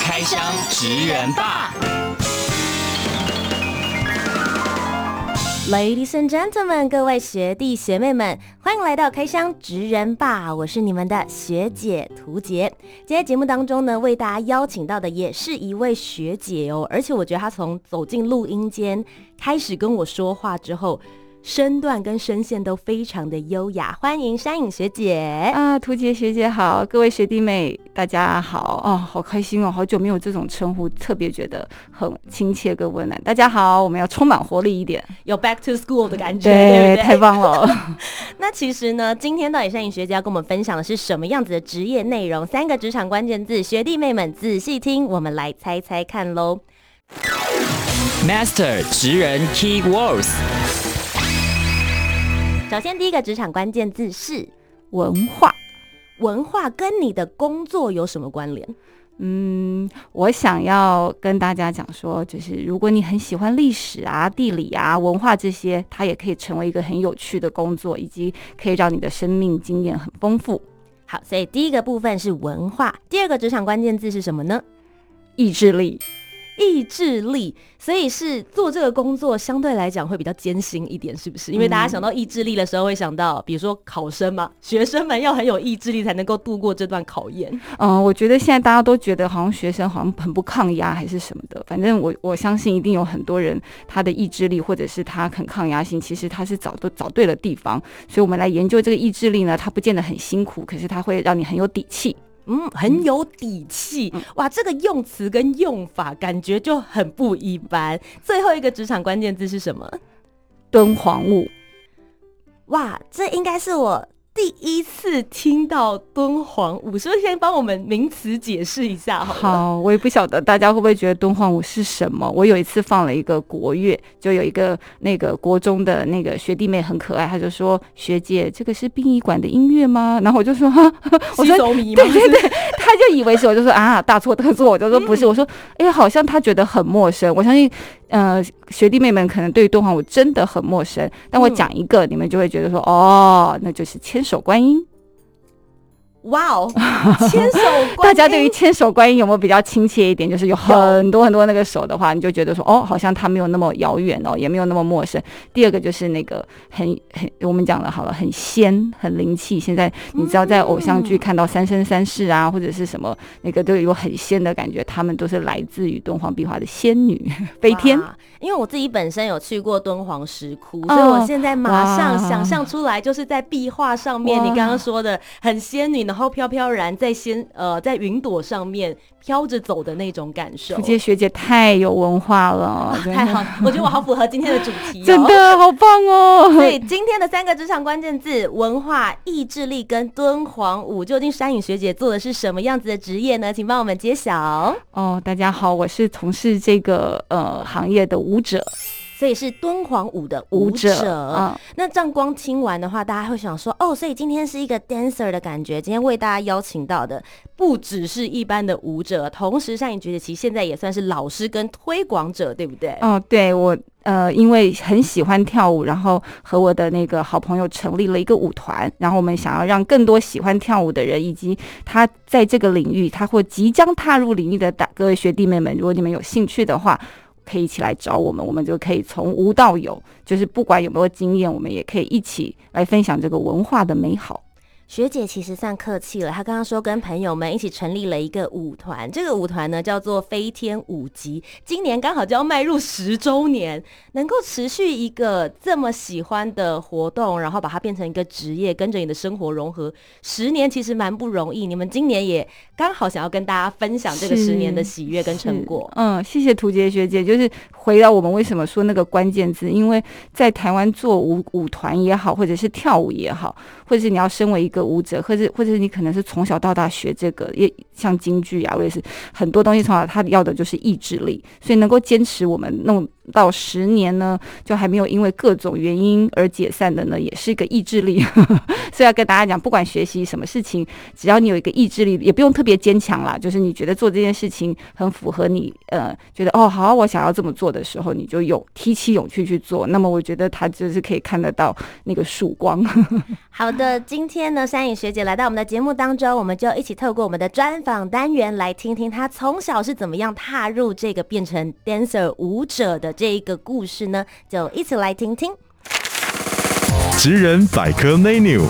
开箱职人吧，Ladies and gentlemen，各位学弟学妹们，欢迎来到开箱职人吧，我是你们的学姐屠洁。今天节目当中呢，为大家邀请到的也是一位学姐哦，而且我觉得她从走进录音间开始跟我说话之后。身段跟声线都非常的优雅，欢迎山影学姐啊，图杰学姐好，各位学弟妹大家好哦，好开心哦，好久没有这种称呼，特别觉得很亲切跟温暖。大家好，我们要充满活力一点，有 back to school 的感觉，对，对对太棒了。那其实呢，今天到底山影学姐要跟我们分享的是什么样子的职业内容？三个职场关键字，学弟妹们仔细听，我们来猜猜看喽。Master 职人 Key Words。首先，第一个职场关键字是文化。文化跟你的工作有什么关联？嗯，我想要跟大家讲说，就是如果你很喜欢历史啊、地理啊、文化这些，它也可以成为一个很有趣的工作，以及可以让你的生命经验很丰富。好，所以第一个部分是文化。第二个职场关键字是什么呢？意志力。意志力，所以是做这个工作相对来讲会比较艰辛一点，是不是？因为大家想到意志力的时候，会想到，比如说考生嘛，学生们要很有意志力才能够度过这段考验。嗯，我觉得现在大家都觉得好像学生好像很不抗压还是什么的，反正我我相信一定有很多人他的意志力或者是他很抗压性，其实他是找都找对了地方。所以我们来研究这个意志力呢，它不见得很辛苦，可是它会让你很有底气。嗯，很有底气、嗯、哇！这个用词跟用法感觉就很不一般。最后一个职场关键字是什么？敦煌物。哇，这应该是我。第一次听到敦煌舞，所以先帮我们名词解释一下好？好，我也不晓得大家会不会觉得敦煌舞是什么。我有一次放了一个国乐，就有一个那个国中的那个学弟妹很可爱，他就说：“学姐，这个是殡仪馆的音乐吗？” 然后我就说：“哈，我说对对对，他就以为是，我就说啊，大错特错，我就说不是，我说哎，好像他觉得很陌生。我相信。”呃，学弟妹们可能对于敦煌舞真的很陌生，但我讲一个，嗯、你们就会觉得说，哦，那就是千手观音。哇哦，千手观音！大家对于千手观音有没有比较亲切一点？就是有很多很多那个手的话，你就觉得说，哦，好像它没有那么遥远哦，也没有那么陌生。第二个就是那个很很，我们讲的好了，很仙，很灵气。现在你知道，在偶像剧看到三生三世啊，或者是什么那个都有很仙的感觉，他们都是来自于敦煌壁画的仙女 飞天。因为我自己本身有去过敦煌石窟，所以我现在马上想象出来，就是在壁画上面，你刚刚说的很仙女呢。然后飘飘然在仙呃在云朵上面飘着走的那种感受，屠洁学姐太有文化了，太好，我觉得我好符合今天的主题，哦，真的好棒哦！所以今天的三个职场关键字：文化、意志力跟敦煌舞。究竟山影学姐做的是什么样子的职业呢？请帮我们揭晓。哦，大家好，我是从事这个呃行业的舞者。所以是敦煌舞的舞者，舞者嗯、那这样光听完的话，大家会想说，哦，所以今天是一个 dancer 的感觉。今天为大家邀请到的不只是一般的舞者，同时山影觉得其实现在也算是老师跟推广者，对不对？哦，对，我呃，因为很喜欢跳舞，然后和我的那个好朋友成立了一个舞团，然后我们想要让更多喜欢跳舞的人，以及他在这个领域，他或即将踏入领域的大各位学弟妹们，如果你们有兴趣的话。可以一起来找我们，我们就可以从无到有，就是不管有没有经验，我们也可以一起来分享这个文化的美好。学姐其实算客气了，她刚刚说跟朋友们一起成立了一个舞团，这个舞团呢叫做飞天舞集，今年刚好就要迈入十周年，能够持续一个这么喜欢的活动，然后把它变成一个职业，跟着你的生活融合，十年其实蛮不容易。你们今年也刚好想要跟大家分享这个十年的喜悦跟成果。嗯，谢谢涂杰学姐，就是回到我们为什么说那个关键字，因为在台湾做舞舞团也好，或者是跳舞也好，或者是你要身为一个舞者，或者或者是你可能是从小到大学这个，也像京剧啊，或者是很多东西从小他要的就是意志力，所以能够坚持我们弄到十年呢，就还没有因为各种原因而解散的呢，也是一个意志力。所以要跟大家讲，不管学习什么事情，只要你有一个意志力，也不用特别坚强啦，就是你觉得做这件事情很符合你，呃，觉得哦好，我想要这么做的时候，你就有提起勇气去做。那么我觉得他就是可以看得到那个曙光。好的，今天呢，山影学姐来到我们的节目当中，我们就一起透过我们的专访单元来听听她从小是怎么样踏入这个变成 dancer 舞者的这一个故事呢？就一起来听听。职人百科 menu。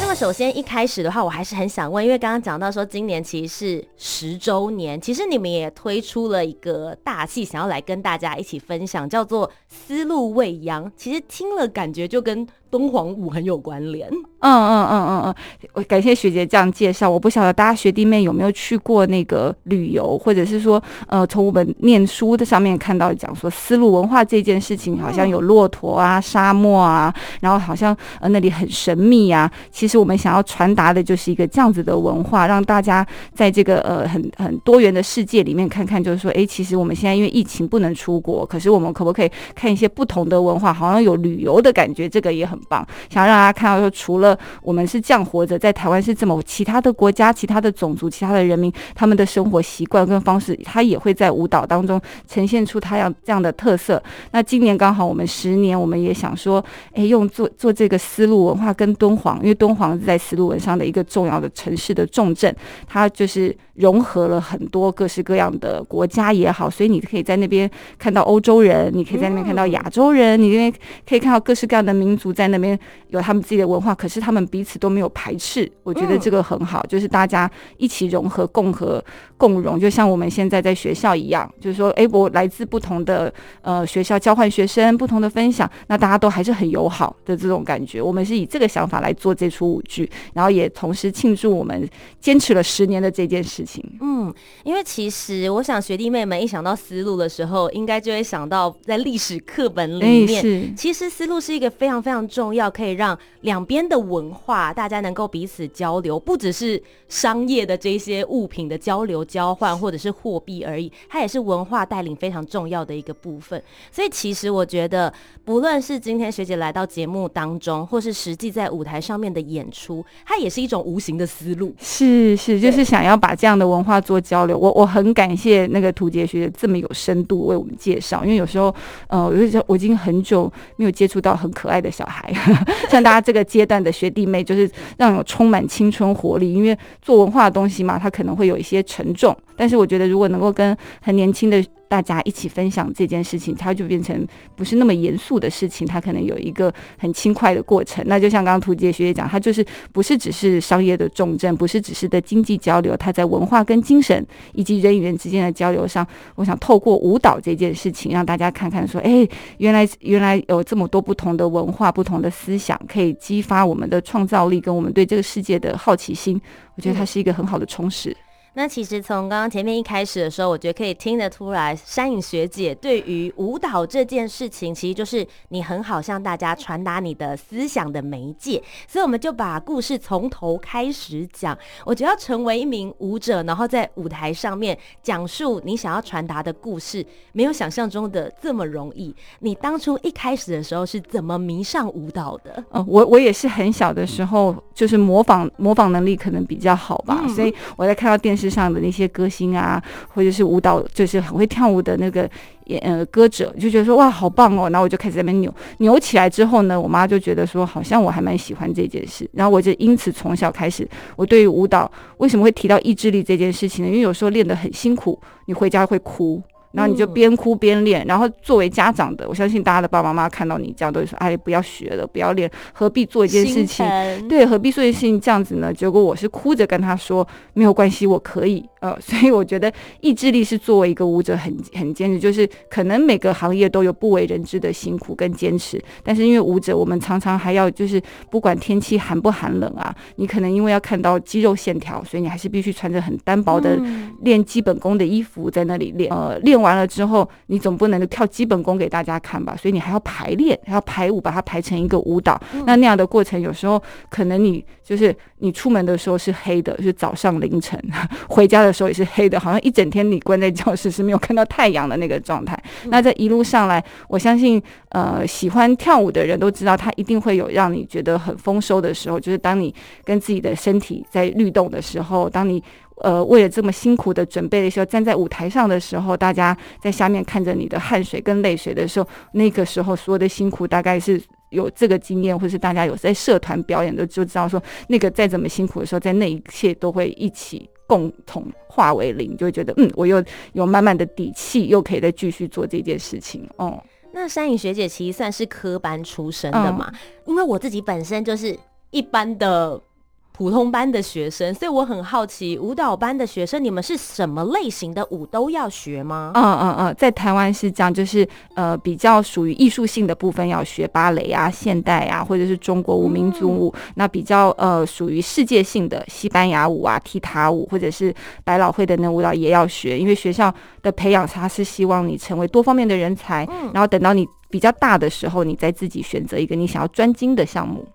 那么首先一开始的话，我还是很想问，因为刚刚讲到说今年其实是十周年，其实你们也推出了一个大戏，想要来跟大家一起分享，叫做《丝路未央》。其实听了感觉就跟敦煌舞很有关联，嗯嗯嗯嗯嗯，我感谢学姐这样介绍。我不晓得大家学弟妹有没有去过那个旅游，或者是说，呃，从我们念书的上面看到讲说丝路文化这件事情，好像有骆驼啊、沙漠啊，然后好像呃那里很神秘啊。其实我们想要传达的就是一个这样子的文化，让大家在这个呃很很多元的世界里面看看，就是说，哎，其实我们现在因为疫情不能出国，可是我们可不可以看一些不同的文化，好像有旅游的感觉，这个也很。棒，想要让大家看到说，除了我们是这样活着，在台湾是这么，其他的国家、其他的种族、其他的人民，他们的生活习惯跟方式，他也会在舞蹈当中呈现出他要这样的特色。那今年刚好我们十年，我们也想说，哎，用做做这个丝路文化跟敦煌，因为敦煌是在丝路文上的一个重要的城市的重镇，它就是。融合了很多各式各样的国家也好，所以你可以在那边看到欧洲人，你可以在那边看到亚洲人，你那边可以看到各式各样的民族在那边有他们自己的文化，可是他们彼此都没有排斥。我觉得这个很好，就是大家一起融合、共和、共融，就像我们现在在学校一样，就是说，哎，我来自不同的呃学校交换学生，不同的分享，那大家都还是很友好的这种感觉。我们是以这个想法来做这出舞剧，然后也同时庆祝我们坚持了十年的这件事情。嗯，因为其实我想学弟妹们一想到思路的时候，应该就会想到在历史课本里面，是、其实思路是一个非常非常重重要，可以让两边的文化大家能够彼此交流，不只是商业的这些物品的交流交换或者是货币而已，它也是文化带领非常重要的一个部分。所以其实我觉得，不论是今天学姐来到节目当中，或是实际在舞台上面的演出，它也是一种无形的思路。是是，就是想要把这样的。文化做交流，我我很感谢那个图杰学姐这么有深度为我们介绍，因为有时候，呃，我我已经很久没有接触到很可爱的小孩，像大家这个阶段的学弟妹，就是让我充满青春活力。因为做文化的东西嘛，它可能会有一些沉重，但是我觉得如果能够跟很年轻的。大家一起分享这件事情，它就变成不是那么严肃的事情，它可能有一个很轻快的过程。那就像刚刚屠洁学姐讲，它就是不是只是商业的重镇，不是只是的经济交流，它在文化跟精神以及人与人之间的交流上，我想透过舞蹈这件事情，让大家看看说，哎，原来原来有这么多不同的文化、不同的思想，可以激发我们的创造力跟我们对这个世界的好奇心。我觉得它是一个很好的充实。那其实从刚刚前面一开始的时候，我觉得可以听得出来，山影学姐对于舞蹈这件事情，其实就是你很好向大家传达你的思想的媒介。所以我们就把故事从头开始讲。我觉得要成为一名舞者，然后在舞台上面讲述你想要传达的故事，没有想象中的这么容易。你当初一开始的时候是怎么迷上舞蹈的？嗯，我我也是很小的时候，就是模仿模仿能力可能比较好吧，嗯，所以我在看到电视。世上的那些歌星啊，或者是舞蹈，就是很会跳舞的那个呃歌者，就觉得说哇好棒哦，然后我就开始在那边扭扭起来之后呢，我妈就觉得说好像我还蛮喜欢这件事，然后我就因此从小开始，我对于舞蹈为什么会提到意志力这件事情呢？因为有时候练得很辛苦，你回家会哭。然后你就边哭边练，然后作为家长的，我相信大家的爸爸妈妈看到你这样都会说：“哎，不要学了，不要练，何必做一件事情？对，何必做一件事情这样子呢？”结果我是哭着跟他说：“没有关系，我可以，呃，所以我觉得意志力是作为一个舞者很很坚持，就是可能每个行业都有不为人知的辛苦跟坚持，但是因为舞者，我们常常还要就是不管天气寒不寒冷啊，你可能因为要看到肌肉线条，所以你还是必须穿着很单薄的练基本功的衣服在那里练。呃，练完了之后，你总不能跳基本功给大家看吧？所以你还要排练，还要排舞，把它排成一个舞蹈。那那样的过程，有时候可能你就是你出门的时候是黑的，是早上凌晨，回家的。的时候也是黑的，好像一整天你关在教室是没有看到太阳的那个状态。那这一路上来，我相信，呃，喜欢跳舞的人都知道，它一定会有让你觉得很丰收的时候，就是当你跟自己的身体在律动的时候，当你呃为了这么辛苦的准备的时候，站在舞台上的时候，大家在下面看着你的汗水跟泪水的时候，那个时候所有的辛苦大概是。有这个经验，或是大家有在社团表演的，就知道说，那个再怎么辛苦的时候，在那一切都会一起共同化为零，就会觉得，嗯，我又有满满的底气，又可以再继续做这件事情。哦，那山影学姐其实算是科班出身的嘛，嗯、因为我自己本身就是一般的。普通班的学生，所以我很好奇，舞蹈班的学生，你们是什么类型的舞都要学吗？嗯嗯嗯，在台湾是这样，就是呃比较属于艺术性的部分要学芭蕾啊、现代啊，或者是中国舞、民族舞。嗯、那比较呃属于世界性的西班牙舞啊、踢踏舞，或者是百老汇的那舞蹈也要学，因为学校的培养它是希望你成为多方面的人才，嗯、然后等到你比较大的时候，你再自己选择一个你想要专精的项目。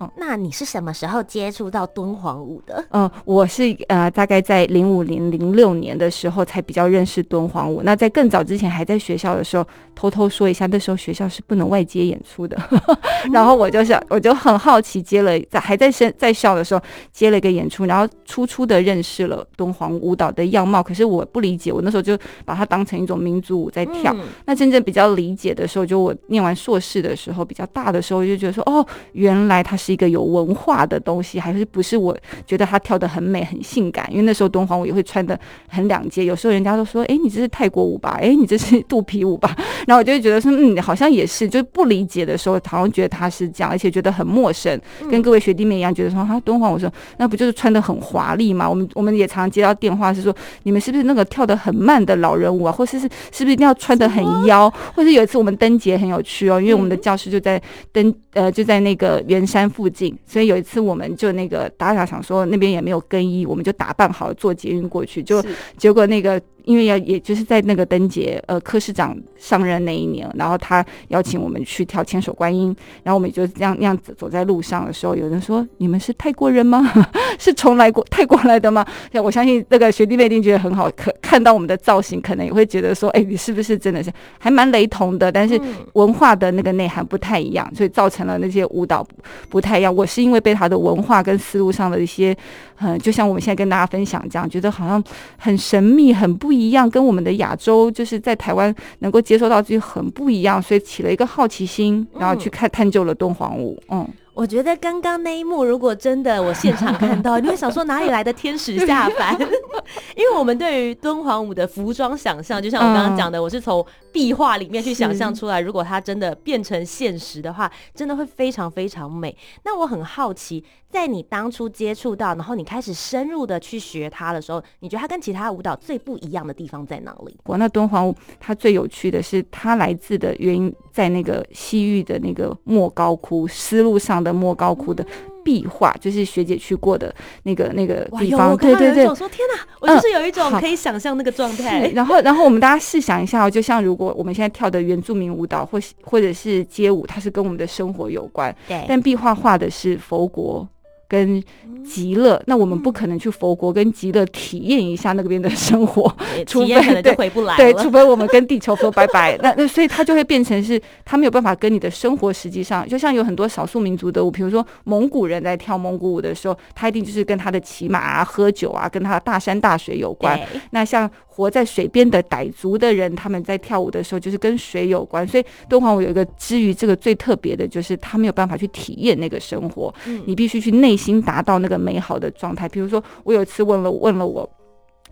嗯，那你是什么时候接触到敦煌舞的？嗯，我是呃，大概在零五零零六年的时候才比较认识敦煌舞。那在更早之前，还在学校的时候，偷偷说一下，那时候学校是不能外接演出的。然后我就想，我就很好奇，接了在还在生在校的时候接了一个演出，然后初初的认识了敦煌舞蹈的样貌。可是我不理解，我那时候就把它当成一种民族舞在跳。嗯、那真正比较理解的时候，就我念完硕士的时候，比较大的时候，就觉得说，哦，原来。它是一个有文化的东西，还是不是？我觉得它跳得很美、很性感。因为那时候敦煌舞也会穿的很两截，有时候人家都说：“哎，你这是泰国舞吧？哎，你这是肚皮舞吧？” 然后我就会觉得说：“嗯，好像也是。”就不理解的时候，好像觉得他是这样，而且觉得很陌生。跟各位学弟妹一样，觉得说：“哈，敦煌舞说那不就是穿的很华丽吗？”我们我们也常接到电话是说：“你们是不是那个跳得很慢的老人舞啊？或是是是不是一定要穿的很妖？”或是有一次我们灯节很有趣哦，因为我们的教室就在灯呃就在那个圆山。山附近，所以有一次我们就那个打打想说那边也没有更衣，我们就打扮好坐捷运过去，就结果那个。因为要也就是在那个灯节，呃，柯市长上任那一年，然后他邀请我们去跳千手观音，然后我们就这样那样子走在路上的时候，有人说：“你们是泰国人吗？是从来过泰国来的吗？”我相信那个学弟妹一定觉得很好，可看到我们的造型，可能也会觉得说：“哎，你是不是真的是还蛮雷同的？但是文化的那个内涵不太一样，所以造成了那些舞蹈不太一样。”我是因为被他的文化跟思路上的一些，嗯，就像我们现在跟大家分享这样，觉得好像很神秘，很不一样。跟我们的亚洲，就是在台湾能够接受到自己很不一样，所以起了一个好奇心，然后去看探究了敦煌舞。嗯，我觉得刚刚那一幕，如果真的我现场看到，你会想说哪里来的天使下凡？因为我们对于敦煌舞的服装想象，就像我刚刚讲的，我是从壁画里面去想象出来，如果它真的变成现实的话，真的会非常非常美。那我很好奇。在你当初接触到，然后你开始深入的去学它的时候，你觉得它跟其他舞蹈最不一样的地方在哪里？哇那敦煌舞，它最有趣的是，它来自的原因在那个西域的那个莫高窟，丝路上的莫高窟的壁画，嗯、就是学姐去过的那个那个地方。对对对，我说天哪，我就是有一种可以想象那个状态。嗯、然后，然后我们大家试想一下哦，就像如果我们现在跳的原住民舞蹈，或或者是街舞，它是跟我们的生活有关。对，但壁画画的是佛国。跟极乐，那我们不可能去佛国跟极乐体验一下那边的生活，除非可能就回不来了。对，除非我们跟地球说拜拜。那那所以它就会变成是，它没有办法跟你的生活实际上，就像有很多少数民族的舞，比如说蒙古人在跳蒙古舞的时候，他一定就是跟他的骑马啊、喝酒啊，跟他的大山大水有关。那像活在水边的傣族的人，他们在跳舞的时候就是跟水有关。所以敦煌舞有一个之于这个最特别的，就是他没有办法去体验那个生活，嗯、你必须去内。心达到那个美好的状态。比如说，我有一次问了问了我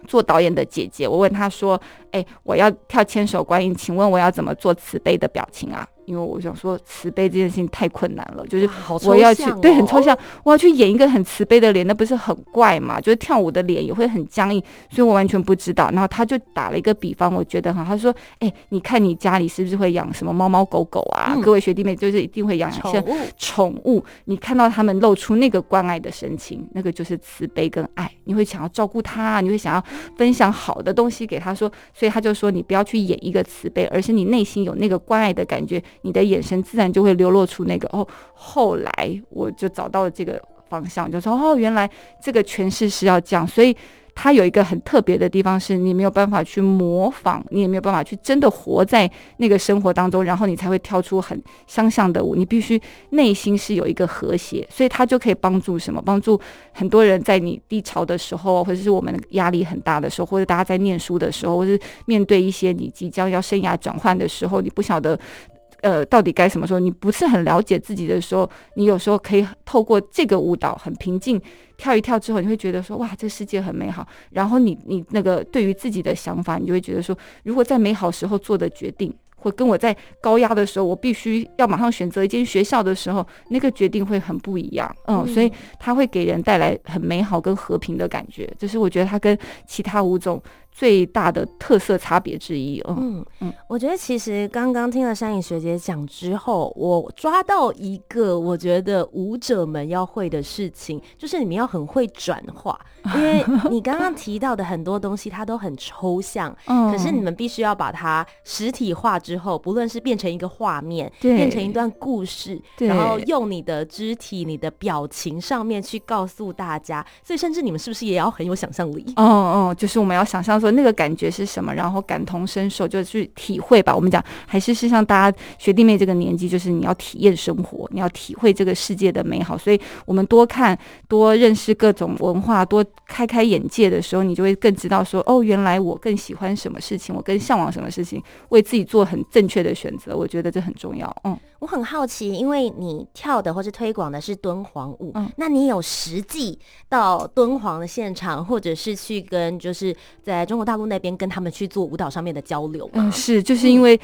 做导演的姐姐，我问她说：“哎，我要跳千手观音，请问我要怎么做慈悲的表情啊？”因为我想说慈悲这件事情太困难了，就是我要去、对很抽象，我要去演一个很慈悲的脸，那不是很怪嘛？就是跳舞的脸也会很僵硬，所以我完全不知道。然后他就打了一个比方，我觉得哈，他说：“哎、欸，你看你家里是不是会养什么猫猫狗狗啊？嗯、各位学弟妹就是一定会养一些宠物，你看到他们露出那个关爱的神情，那个就是慈悲跟爱，你会想要照顾他，你会想要分享好的东西给他说，所以他就说你不要去演一个慈悲，而是你内心有那个关爱的感觉，你的眼神自然就会流露出那个哦。后来我就找到了这个方向，就说哦，原来这个诠释是要这样，所以。它有一个很特别的地方，是你没有办法去模仿，你也没有办法去真的活在那个生活当中，然后你才会跳出很相像的舞。你必须内心是有一个和谐，所以它就可以帮助什么？帮助很多人在你低潮的时候，或者是我们压力很大的时候，或者大家在念书的时候，或者是面对一些你即将要生涯转换的时候，你不晓得。呃，到底该什么时候？你不是很了解自己的时候，你有时候可以透过这个舞蹈很平静跳一跳之后，你会觉得说哇，这世界很美好。然后你你那个对于自己的想法，你就会觉得说，如果在美好时候做的决定，或跟我在高压的时候，我必须要马上选择一间学校的时候，那个决定会很不一样。嗯，嗯，所以它会给人带来很美好跟和平的感觉。就是我觉得它跟其他舞种。最大的特色差别之一，嗯。嗯，嗯，我觉得其实刚刚听了山影学姐讲之后，我抓到一个我觉得舞者们要会的事情，就是你们要很会转化，因为你刚刚提到的很多东西它都很抽象，嗯，可是你们必须要把它实体化之后，不论是变成一个画面，变成一段故事，然后用你的肢体、你的表情上面去告诉大家，所以甚至你们是不是也要很有想象力？哦哦，就是我们要想象说。那个感觉是什么？然后感同身受，就去体会吧。我们讲还是是像大家学弟妹这个年纪，就是你要体验生活，你要体会这个世界的美好。所以，我们多看、多认识各种文化，多开开眼界的时候，你就会更知道说：哦，原来我更喜欢什么事情，我更向往什么事情，为自己做很正确的选择。我觉得这很重要。嗯。我很好奇，因为你跳的或是推广的是敦煌舞，嗯，那你有实际到敦煌的现场，或者是去跟就是在中国大陆那边跟他们去做舞蹈上面的交流吗？嗯，是，就是因为。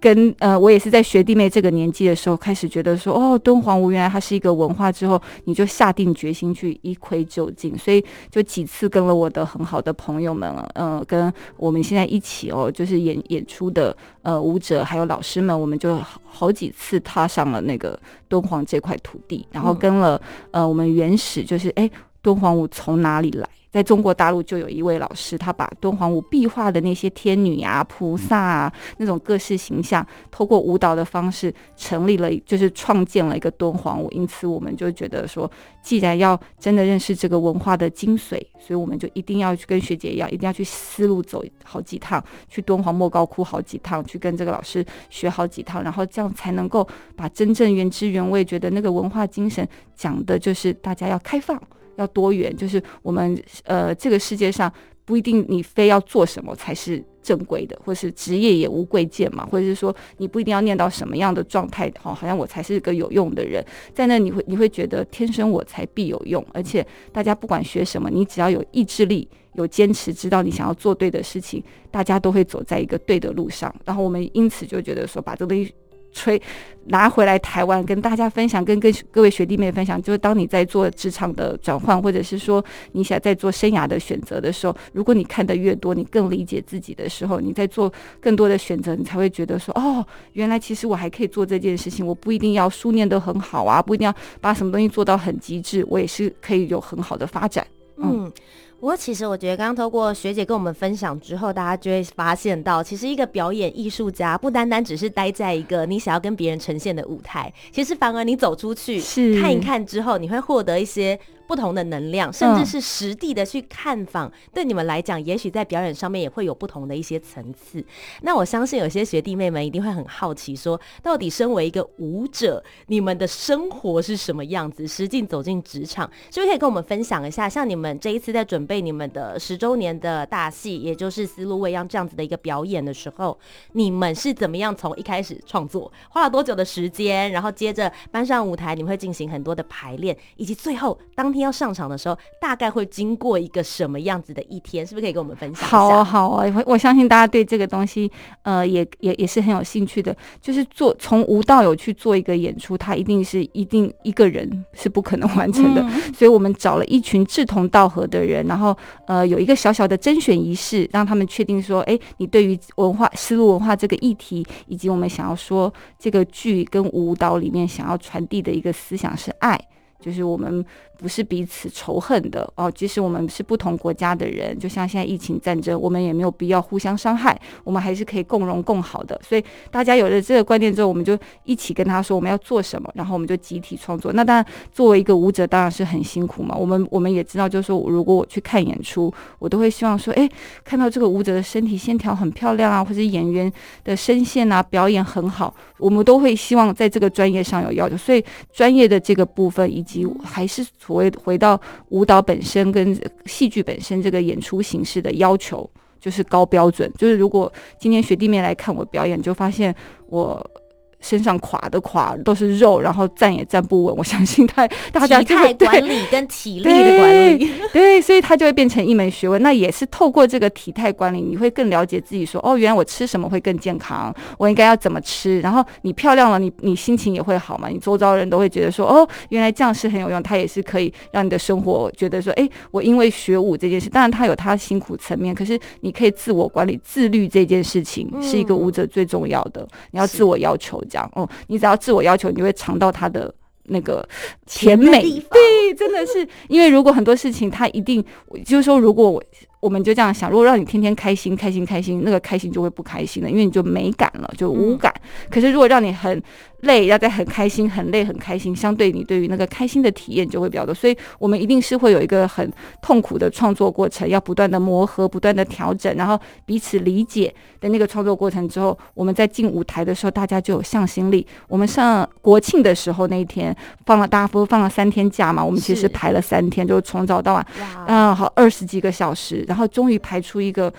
跟呃，我也是在学弟妹这个年纪的时候开始觉得说，哦，敦煌舞原来它是一个文化，之后你就下定决心去一窥究竟，所以就几次跟了我的很好的朋友们，呃，跟我们现在一起哦，就是演演出的呃舞者还有老师们，我们就好几次踏上了那个敦煌这块土地，然后跟了呃我们原始就是哎，敦煌舞从哪里来？在中国大陆就有一位老师，他把敦煌舞壁画的那些天女啊、菩萨啊那种各式形象，透过舞蹈的方式成立了，就是创建了一个敦煌舞。因此，我们就觉得说，既然要真的认识这个文化的精髓，所以我们就一定要去跟学姐一样，一定要去丝路走好几趟，去敦煌莫高窟好几趟，去跟这个老师学好几趟，然后这样才能够把真正原汁原味，觉得那个文化精神讲的就是大家要开放。要多元，就是我们呃，这个世界上不一定你非要做什么才是正规的，或是职业也无贵贱嘛，或者是说你不一定要念到什么样的状态，好，好像我才是个有用的人，在那你会你会觉得天生我才必有用，而且大家不管学什么，你只要有意志力、有坚持，知道你想要做对的事情，大家都会走在一个对的路上。然后我们因此就觉得说，把这个东西。吹拿回来台湾跟大家分享，跟跟各位学弟妹分享，就是当你在做职场的转换，或者是说你想在做生涯的选择的时候，如果你看得越多，你更理解自己的时候，你在做更多的选择，你才会觉得说，哦，原来其实我还可以做这件事情，我不一定要书念得很好啊，不一定要把什么东西做到很极致，我也是可以有很好的发展。嗯。嗯不过，其实我觉得，刚刚透过学姐跟我们分享之后，大家就会发现到，其实一个表演艺术家不单单只是待在一个你想要跟别人呈现的舞台，其实反而你走出去看一看之后，你会获得一些。不同的能量，甚至是实地的去看访，嗯、对你们来讲，也许在表演上面也会有不同的一些层次。那我相信有些学弟妹们一定会很好奇说，说到底身为一个舞者，你们的生活是什么样子？实际走进职场，是不是可以跟我们分享一下？像你们这一次在准备你们的十周年的大戏，也就是丝路未央这样子的一个表演的时候，你们是怎么样从一开始创作，花了多久的时间，然后接着搬上舞台，你们会进行很多的排练，以及最后当天。天要上场的时候，大概会经过一个什么样子的一天？是不是可以跟我们分享一下？好啊，好啊，我我相信大家对这个东西，呃，也也也是很有兴趣的。就是做从无到有去做一个演出，它一定是一定一个人是不可能 完成的，嗯、所以我们找了一群志同道合的人，然后呃有一个小小的甄选仪式，让他们确定说，哎，你对于文化丝路文化这个议题，以及我们想要说这个剧跟舞蹈里面想要传递的一个思想是爱，就是我们。不是彼此仇恨的哦，即使我们是不同国家的人，就像现在疫情战争，我们也没有必要互相伤害，我们还是可以共荣共好的。所以大家有了这个观念之后，我们就一起跟他说我们要做什么，然后我们就集体创作。那当然，作为一个舞者，当然是很辛苦嘛。我们我们也知道，就是说，如果我去看演出，我都会希望说，哎，看到这个舞者的身体线条很漂亮啊，或者演员的声线啊，表演很好，我们都会希望在这个专业上有要求。所以专业的这个部分，以及还是。所谓回到舞蹈本身跟戏剧本身这个演出形式的要求，就是高标准。就是如果今天学弟妹来看我表演，就发现我。身上垮的垮都是肉，然后站也站不稳。我 相信他大家体态管理跟体力的管理，对，对，所以他就会变成一门学问。那也是透过这个体态管理，你会更了解自己说，说哦，原来我吃什么会更健康，我应该要怎么吃。然后你漂亮了，你你心情也会好嘛。你周遭人都会觉得说，哦，原来这样是很有用，它也是可以让你的生活觉得说，哎，我因为学舞这件事，当然他有他辛苦层面，可是你可以自我管理、自律这件事情，是一个舞者最重要的。你要自我要求。这样哦，你只要自我要求，你就会尝到它的那个甜美。对，真的是，因为如果很多事情，它一定就是说，如果我。我们就这样想，如果让你天天开心、开心、开心，那个开心就会不开心了，因为你就没感了，就无感。嗯、可是如果让你很累，要在很开心、很累、很开心，相对你对于那个开心的体验就会比较多。所以我们一定是会有一个很痛苦的创作过程，要不断的磨合、不断的调整，然后彼此理解的那个创作过程之后，我们在进舞台的时候，大家就有向心力。我们上国庆的时候那一天放了大风，放了三天假嘛，我们其实排了三天，就从早到晚，嗯，好二十几个小时。然后终于排出一个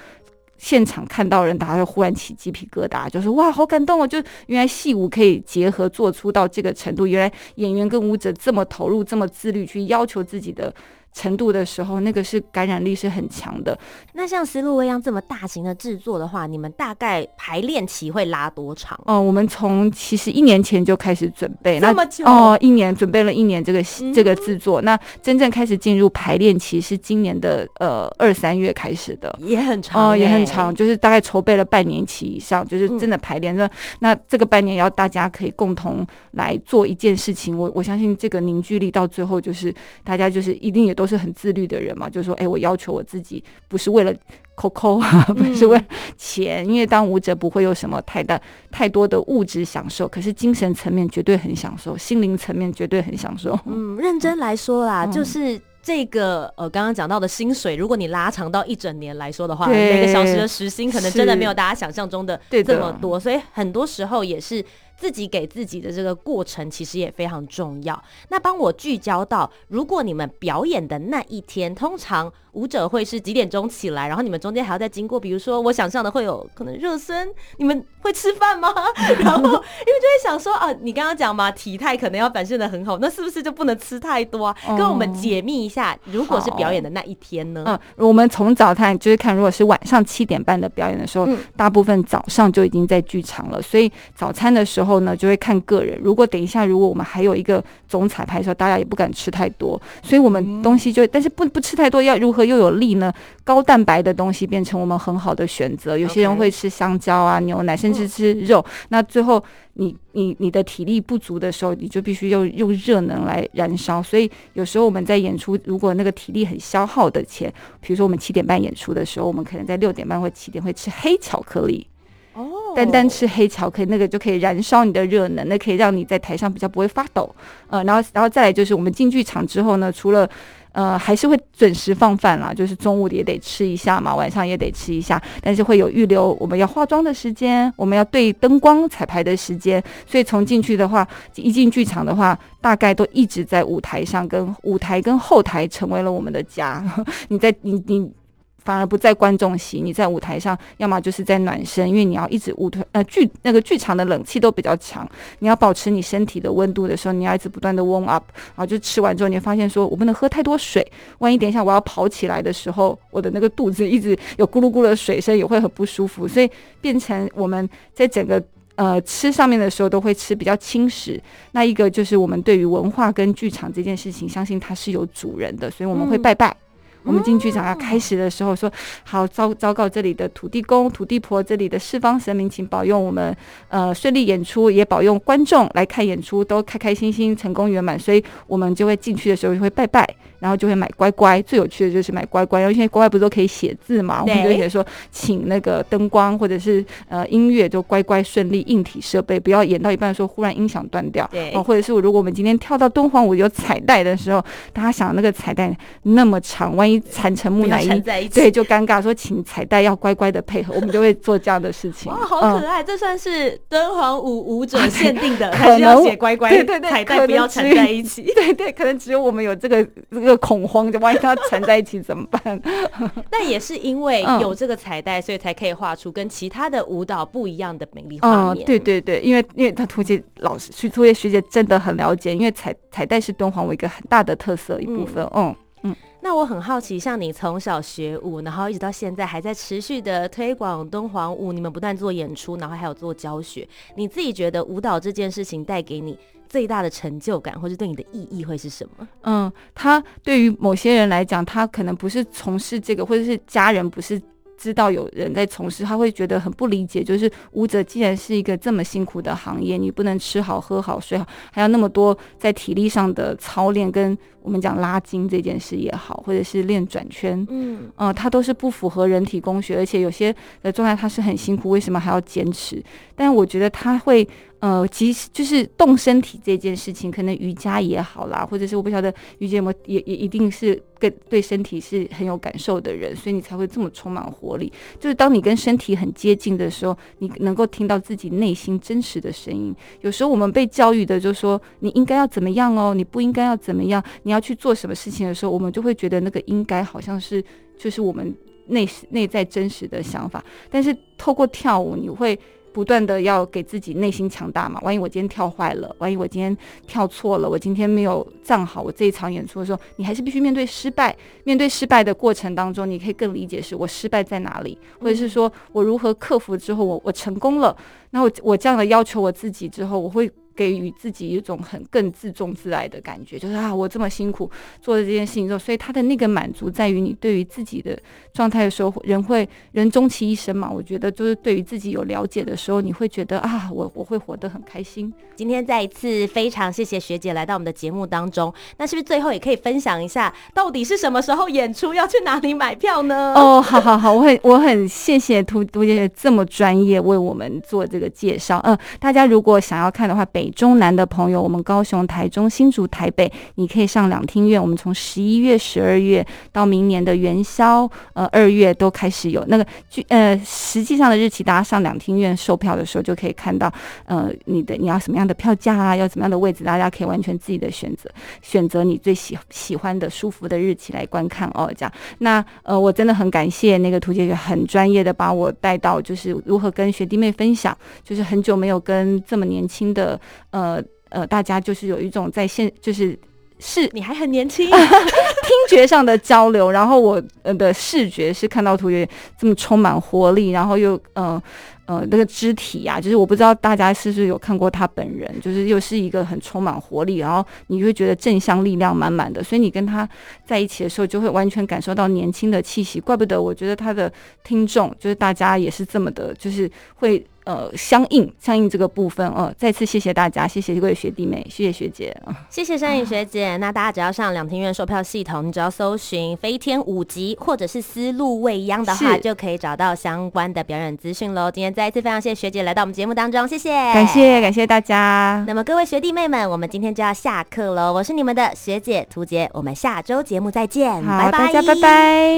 现场，看到人，大家就忽然起鸡皮疙瘩，就说哇，好感动哦！就原来戏舞可以结合做出到这个程度，原来演员跟舞者这么投入，这么自律，去要求自己的。程度的时候，那个是感染力是很强的。那像丝路未央这么大型的制作的话，你们大概排练期会拉多长？哦，我们从其实一年前就开始准备，那么久哦，一年准备了一年这个、嗯、这个制作。那真正开始进入排练期是今年的呃二三月开始的，也很长哦，也很长，就是大概筹备了半年期以上，就是真的排练。那、嗯、那这个半年要大家可以共同来做一件事情，我我相信这个凝聚力到最后就是大家就是一定也。都是很自律的人嘛，就是说，哎，我要求我自己不是为了抠抠，不是为了钱，因为当舞者不会有什么太大太多的物质享受，可是精神层面绝对很享受，心灵层面绝对很享受。嗯，认真来说啦，嗯、就是这个呃，刚刚讲到的薪水，如果你拉长到一整年来说的话，每个小时的时薪可能真的没有大家想象中的这么多，所以很多时候也是。自己给自己的这个过程其实也非常重要。那帮我聚焦到，如果你们表演的那一天，通常舞者会是几点钟起来？然后你们中间还要再经过，比如说我想象的会有可能热身，你们会吃饭吗？然后因为就会想说啊，你刚刚讲嘛，体态可能要展现的很好，那是不是就不能吃太多啊？跟我们解密一下，如果是表演的那一天呢？嗯，我们从早餐就是看，如果是晚上七点半的表演的时候，大部分早上就已经在剧场了，所以早餐的时候。后呢，就会看个人。如果等一下，如果我们还有一个总彩排的时候，大家也不敢吃太多，所以我们东西就，但是不不吃太多，要如何又有力呢？高蛋白的东西变成我们很好的选择。有些人会吃香蕉啊、牛奶，甚至吃肉。那最后你你你的体力不足的时候，你就必须用用热能来燃烧。所以有时候我们在演出，如果那个体力很消耗的前，比如说我们七点半演出的时候，我们可能在六点半或七点会吃黑巧克力。单单吃黑巧克力，那个就可以燃烧你的热能，那可以让你在台上比较不会发抖。呃，然后，然后再来就是我们进剧场之后呢，除了呃还是会准时放饭啦，就是中午也得吃一下嘛，晚上也得吃一下，但是会有预留我们要化妆的时间，我们要对灯光彩排的时间，所以从进去的话，一进剧场的话，大概都一直在舞台上，跟舞台跟后台成为了我们的家。你在你你。反而不在观众席，你在舞台上，要么就是在暖身，因为你要一直舞台呃剧那个剧场的冷气都比较强，你要保持你身体的温度的时候，你要一直不断的 warm up，然后就吃完之后，你会发现说我不能喝太多水，万一等一下我要跑起来的时候，我的那个肚子一直有咕噜咕噜的水声，也会很不舒服，所以变成我们在整个呃吃上面的时候都会吃比较轻食。那一个就是我们对于文化跟剧场这件事情，相信它是有主人的，所以我们会拜拜。嗯我们进剧场要开始的时候说，好昭昭告这里的土地公、土地婆，这里的四方神明，请保佑我们呃顺利演出，也保佑观众来看演出都开开心心、成功圆满。所以我们就会进去的时候就会拜拜，然后就会买乖乖。最有趣的就是买乖乖，因为现在乖乖不是都可以写字嘛，我们就写说请那个灯光或者是呃音乐就乖乖顺利，硬体设备不要演到一半的时候忽然音响断掉，对，或者是如果我们今天跳到敦煌舞有彩带的时候，大家想那个彩带那么长，万一残成木乃伊，对，就尴尬。说请彩带要乖乖的配合，我们就会做这样的事情。哇，好可爱！嗯、这算是敦煌舞舞者限定的，还是要写乖乖？对对对，彩带不要缠在一起。对对，可能只有我们有这个这个恐慌，就万一它缠在一起怎么办？但也是因为有这个彩带，所以才可以画出跟其他的舞蹈不一样的美丽画面。嗯，对对对，因为因为他屠洁老师，去屠洁学姐真的很了解，因为彩彩带是敦煌舞一个很大的特色一部分。嗯。嗯那我很好奇，像你从小学舞，然后一直到现在还在持续的推广敦煌舞，你们不断做演出，然后还有做教学。你自己觉得舞蹈这件事情带给你最大的成就感，或者对你的意义会是什么？嗯，他对于某些人来讲，他可能不是从事这个，或者是家人不是。知道有人在从事，他会觉得很不理解。就是舞者既然是一个这么辛苦的行业，你不能吃好喝好睡好，还要那么多在体力上的操练，跟我们讲拉筋这件事也好，或者是练转圈，嗯，呃，它都是不符合人体工学，而且有些的状态他是很辛苦，为什么还要坚持？但我觉得他会。呃，其实就是动身体这件事情，可能瑜伽也好啦，或者是我不晓得瑜伽有没有，也也一定是跟对身体是很有感受的人，所以你才会这么充满活力。就是当你跟身体很接近的时候，你能够听到自己内心真实的声音。有时候我们被教育的就是说你应该要怎么样哦，你不应该要怎么样，你要去做什么事情的时候，我们就会觉得那个应该好像是就是我们内内在真实的想法。但是透过跳舞，你会。不断的要给自己内心强大嘛，万一我今天跳坏了，万一我今天跳错了，我今天没有站好，我这一场演出的时候，你还是必须面对失败。面对失败的过程当中，你可以更理解是我失败在哪里，或者是说我如何克服之后，我我成功了。那我我这样的要求我自己之后，我会。给予自己一种很更自重自爱的感觉，就是啊，我这么辛苦做了这件事情之后，所以他的那个满足在于你对于自己的状态的时候，人会人终其一生嘛。我觉得就是对于自己有了解的时候，你会觉得啊，我我会活得很开心。今天再一次非常谢谢学姐来到我们的节目当中，那是不是最后也可以分享一下，到底是什么时候演出，要去哪里买票呢？哦，好好好，我很我很谢谢涂涂姐姐这么专业为我们做这个介绍。嗯，大家如果想要看的话，北。中南的朋友，我们高雄、台中、新竹、台北，你可以上两厅院。我们从十一月、十二月到明年的元宵，呃，二月都开始有那个剧，呃，实际上的日期，大家上两厅院售票的时候就可以看到，呃，你的你要什么样的票价啊，要怎么样的位置，大家可以完全自己的选择，选择你最喜喜欢的、舒服的日期来观看哦。这样，那呃，我真的很感谢那个图姐很专业的把我带到，就是如何跟学弟妹分享，就是很久没有跟这么年轻的。呃呃，大家就是有一种在线，就是是你还很年轻，听觉上的交流，然后我的视觉是看到图也这么充满活力，然后又呃呃那个肢体呀、啊，就是我不知道大家是不是有看过他本人，就是又是一个很充满活力，然后你会觉得正向力量满满的，所以你跟他在一起的时候，就会完全感受到年轻的气息。怪不得我觉得他的听众就是大家也是这么的，就是会。呃，相应相应这个部分，呃，再次谢谢大家，谢谢各位学弟妹，谢谢学姐，谢谢山影学姐。那大家只要上两厅院售票系统，你只要搜寻飞天舞集或者是丝路未央的话，就可以找到相关的表演资讯喽。今天再一次非常谢谢学姐来到我们节目当中，谢谢，感谢感谢大家。那么各位学弟妹们，我们今天就要下课喽。我是你们的学姐涂杰，我们下周节目再见，拜拜，大家拜拜，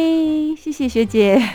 谢谢学姐。